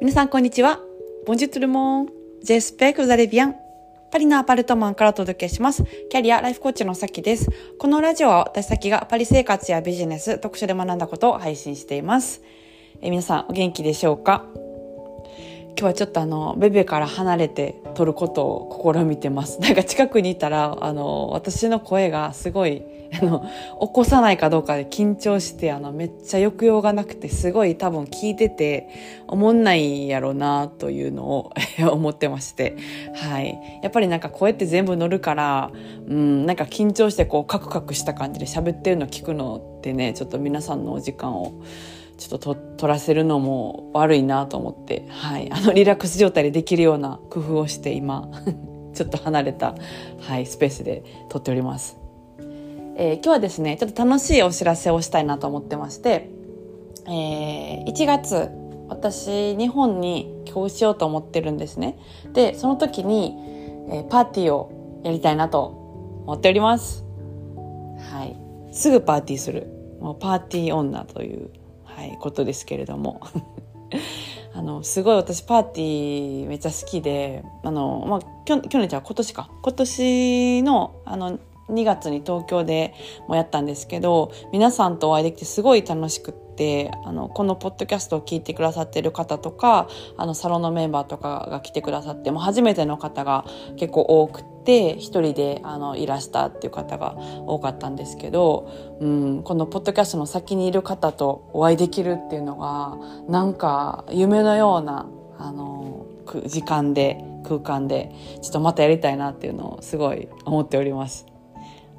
皆さんこんにちは。ボンジュトルモン。ジェスペクザレビアン。パリのアパルトマンからお届けします。キャリアライフコーチのさきです。このラジオは私さきがパリ生活やビジネス、特殊で学んだことを配信しています。え皆さんお元気でしょうか？今日はちょっとあの、ベベから離れて撮ることを試みてます。なんか近くにいたら、あの、私の声がすごい、あの、起こさないかどうかで緊張して、あの、めっちゃ抑揚がなくて、すごい多分聞いてて、思んないやろうな、というのを 思ってまして。はい。やっぱりなんか声って全部乗るから、うん、なんか緊張してこう、カクカクした感じで喋ってるの聞くのってね、ちょっと皆さんのお時間を、ちょっと取らせるのも悪いなと思って、はい、あのリラックス状態でできるような工夫をして今 ちょっと離れた、はい、スペースで撮っております、えー、今日はですねちょっと楽しいお知らせをしたいなと思ってまして、えー、1月私日本に帰国しようと思ってるんですね。でその時に、えー、パーティーをやりたいなと思っております。はい。すぐパーティーする。もうパーティー女というはい、ことですけれども。あのすごい私パーティーめっちゃ好きであの、まあ、去去年じゃ今年か。今年のあの2月に東京でもやったんですけど皆さんとお会いできてすごい楽しくってあのこのポッドキャストを聞いてくださってる方とかあのサロンのメンバーとかが来てくださっても初めての方が結構多くて。て一人であのいらしたっていう方が多かったんですけど、うん、このポッドキャストの先にいる方とお会いできるっていうのがなんか夢のようなあの時間で空間でちょっとまたやりたいなっていうのをすごい思っております。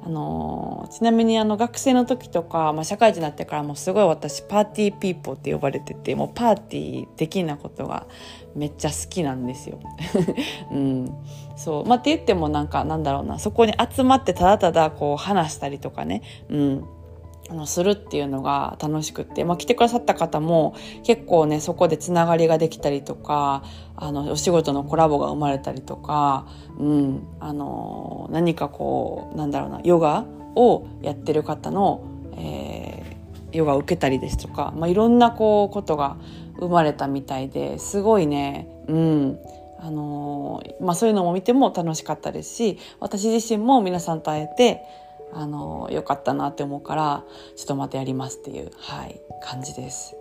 あのちなみにあの学生の時とか、まあ、社会人になってからもすごい私パーティーピーポーって呼ばれててもうパーティー的なことがめっちゃ好きなんですよ。うん、そう。まあ、って言ってもなんかなんだろうな。そこに集まってただただこう話したりとかね、うん、あのするっていうのが楽しくて、まあ、来てくださった方も結構ねそこでつながりができたりとかあのお仕事のコラボが生まれたりとか、うん、あの何かこうなんだろうなヨガをやってる方の、えー、ヨガを受けたりですとか、まあ、いろんなこうことが生まれたみたいですごいね、うんあのまあ、そういうのも見ても楽しかったですし私自身も皆さんと会えてあの良かったなって思うからちょっとまたやりますっていう、はい、感じです。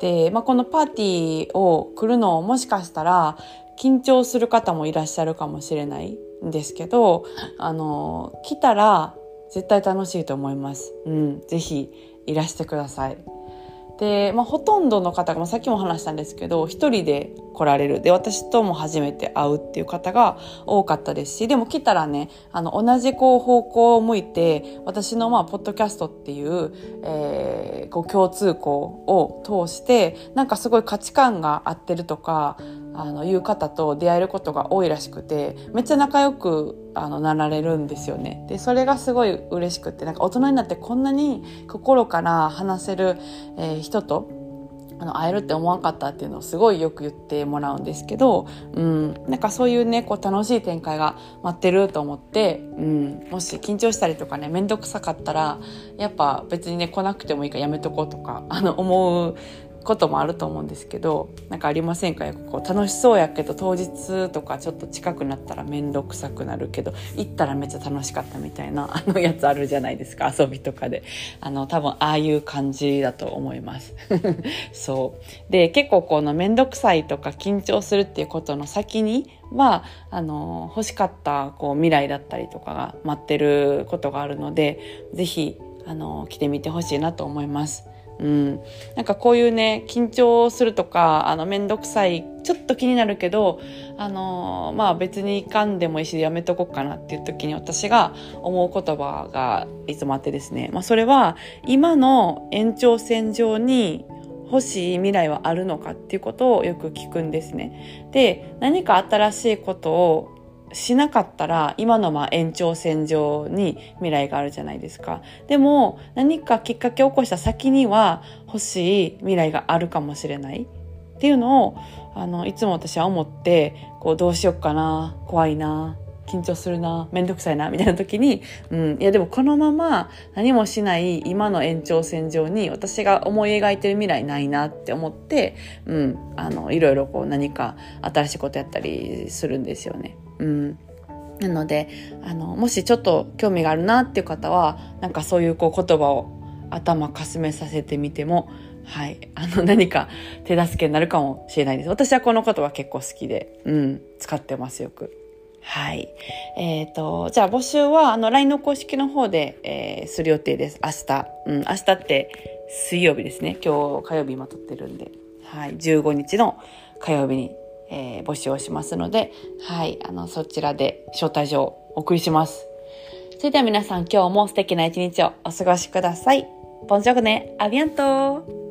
で、まあ、このパーティーを来るのをもしかしたら緊張する方もいらっしゃるかもしれないんですけどあの来たら絶対楽しいと思います。うん、ぜひいらしてください。で、まあ、ほとんどの方が、まあ、さっきも話したんですけど一人で来られる。で私とも初めて会うっていう方が多かったですしでも来たらねあの同じこう方向を向いて私のまあポッドキャストっていう,、えー、こう共通項を通してなんかすごい価値観が合ってるとかあのいう方と出会えることが多いらしくてめっちゃ仲良くあのなられるんですよね。でそれがすごい嬉しくてなんか大人になってこんなに心から話せる、えー、人とあの会えるって思わなかったっていうのをすごいよく言ってもらうんですけど、うん、なんかそういうねこう楽しい展開が待ってると思って、うん、もし緊張したりとかね面倒くさかったらやっぱ別にね来なくてもいいからやめとこうとかあの思うこともあると思うんですけど何かありませんか？こう楽しそうやけど当日とかちょっと近くなったら面倒くさくなるけど行ったらめっちゃ楽しかったみたいな あのやつあるじゃないですか遊びとかで。あの多分ああいう感じだと思います。そう。で結構この面倒くさいとか緊張するっていうことの先にはあの欲しかったこう未来だったりとかが待ってることがあるので是非来てみてほしいなと思います。うん、なんかこういうね緊張するとかあの面倒くさいちょっと気になるけどあのまあ別にいかんでもいいしやめとこうかなっていう時に私が思う言葉がいつもあってですね、まあ、それは今の延長線上に欲しい未来はあるのかっていうことをよく聞くんですね。で何か新しいことをしなかったら今のまあ延長線上に未来があるじゃないですか。でも何かきっかけを起こした先には欲しい未来があるかもしれないっていうのをあのいつも私は思ってこうどうしよっかな怖いな緊張するな、めんどくさいな、みたいな時に、うん、いやでもこのまま何もしない今の延長線上に私が思い描いてる未来ないなって思って、うん、あの、いろいろこう何か新しいことやったりするんですよね。うん。なので、あの、もしちょっと興味があるなっていう方は、なんかそういうこう言葉を頭かすめさせてみても、はい。あの、何か手助けになるかもしれないです。私はこの言葉結構好きで、うん、使ってますよく。はい。えっ、ー、と、じゃあ募集は、あの、LINE の公式の方で、えー、する予定です。明日。うん、明日って水曜日ですね。今日火曜日今撮ってるんで。はい。15日の火曜日に、えー、募集をしますので、はい。あの、そちらで招待状をお送りします。それでは皆さん今日も素敵な一日をお過ごしください。ポンジョグネ、アビアント